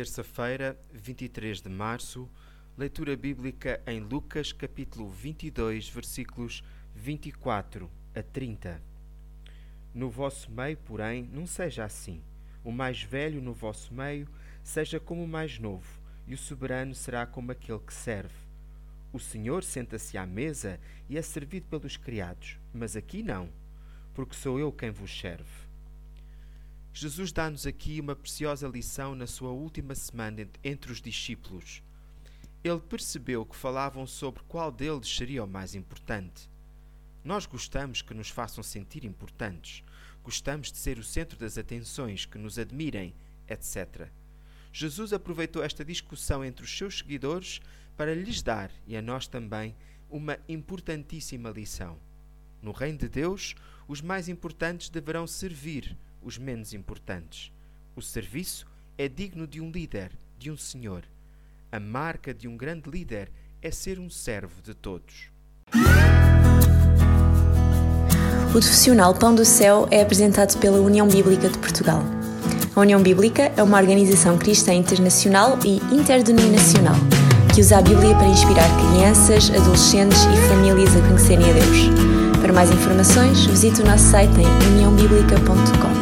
terça-feira, 23 de março, leitura bíblica em Lucas, capítulo 22, versículos 24 a 30. No vosso meio, porém, não seja assim. O mais velho no vosso meio seja como o mais novo, e o soberano será como aquele que serve. O senhor senta-se à mesa e é servido pelos criados, mas aqui não, porque sou eu quem vos serve. Jesus dá-nos aqui uma preciosa lição na sua última semana entre os discípulos. Ele percebeu que falavam sobre qual deles seria o mais importante. Nós gostamos que nos façam sentir importantes, gostamos de ser o centro das atenções, que nos admirem, etc. Jesus aproveitou esta discussão entre os seus seguidores para lhes dar, e a nós também, uma importantíssima lição. No reino de Deus, os mais importantes deverão servir os menos importantes. O serviço é digno de um líder, de um senhor. A marca de um grande líder é ser um servo de todos. O profissional Pão do Céu é apresentado pela União Bíblica de Portugal. A União Bíblica é uma organização cristã internacional e interdenominacional que usa a Bíblia para inspirar crianças, adolescentes e famílias a conhecerem a Deus. Para mais informações, visite o nosso site em uniãobíblica.com.